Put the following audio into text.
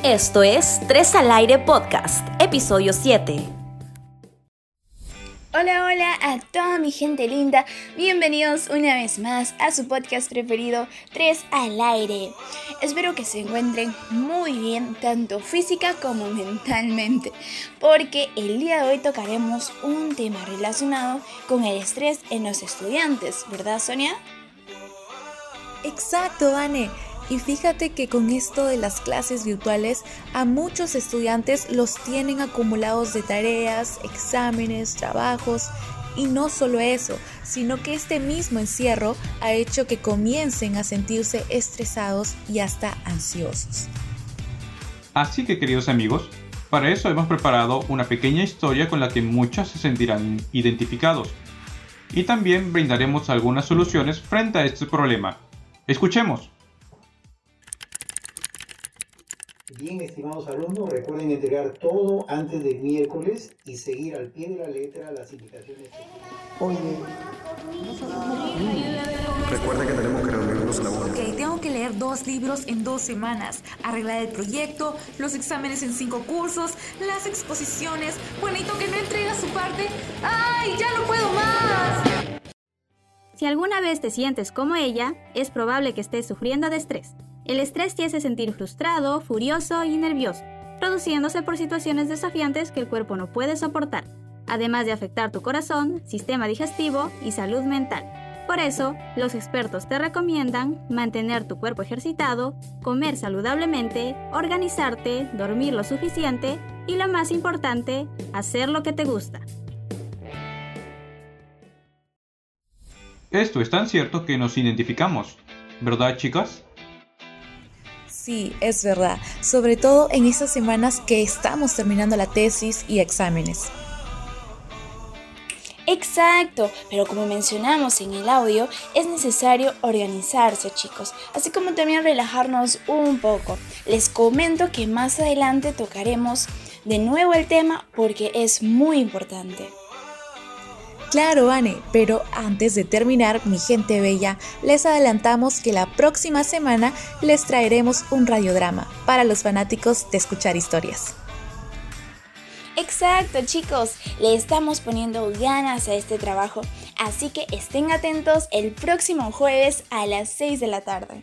Esto es Tres al Aire Podcast, episodio 7. Hola, hola a toda mi gente linda. Bienvenidos una vez más a su podcast preferido, Tres al Aire. Espero que se encuentren muy bien, tanto física como mentalmente, porque el día de hoy tocaremos un tema relacionado con el estrés en los estudiantes, ¿verdad, Sonia? Exacto, Anne. Y fíjate que con esto de las clases virtuales a muchos estudiantes los tienen acumulados de tareas, exámenes, trabajos. Y no solo eso, sino que este mismo encierro ha hecho que comiencen a sentirse estresados y hasta ansiosos. Así que queridos amigos, para eso hemos preparado una pequeña historia con la que muchos se sentirán identificados. Y también brindaremos algunas soluciones frente a este problema. Escuchemos. Bien, estimados alumnos, recuerden entregar todo antes del miércoles y seguir al pie de la letra las indicaciones. Oye, recuerden que tenemos que reunirnos a la una. Ok, tengo que leer dos libros en dos semanas, arreglar el proyecto, los exámenes en cinco cursos, las exposiciones, Juanito que no entrega su parte. ¡Ay, ya no puedo más! Si alguna vez te sientes como ella, es probable que estés sufriendo de estrés. El estrés te hace sentir frustrado, furioso y nervioso, produciéndose por situaciones desafiantes que el cuerpo no puede soportar, además de afectar tu corazón, sistema digestivo y salud mental. Por eso, los expertos te recomiendan mantener tu cuerpo ejercitado, comer saludablemente, organizarte, dormir lo suficiente y lo más importante, hacer lo que te gusta. Esto es tan cierto que nos identificamos, ¿verdad chicas? Sí, es verdad, sobre todo en esas semanas que estamos terminando la tesis y exámenes. Exacto, pero como mencionamos en el audio, es necesario organizarse chicos, así como también relajarnos un poco. Les comento que más adelante tocaremos de nuevo el tema porque es muy importante. Claro, Anne, pero antes de terminar, mi gente bella, les adelantamos que la próxima semana les traeremos un radiodrama para los fanáticos de escuchar historias. Exacto chicos, le estamos poniendo ganas a este trabajo, así que estén atentos el próximo jueves a las 6 de la tarde.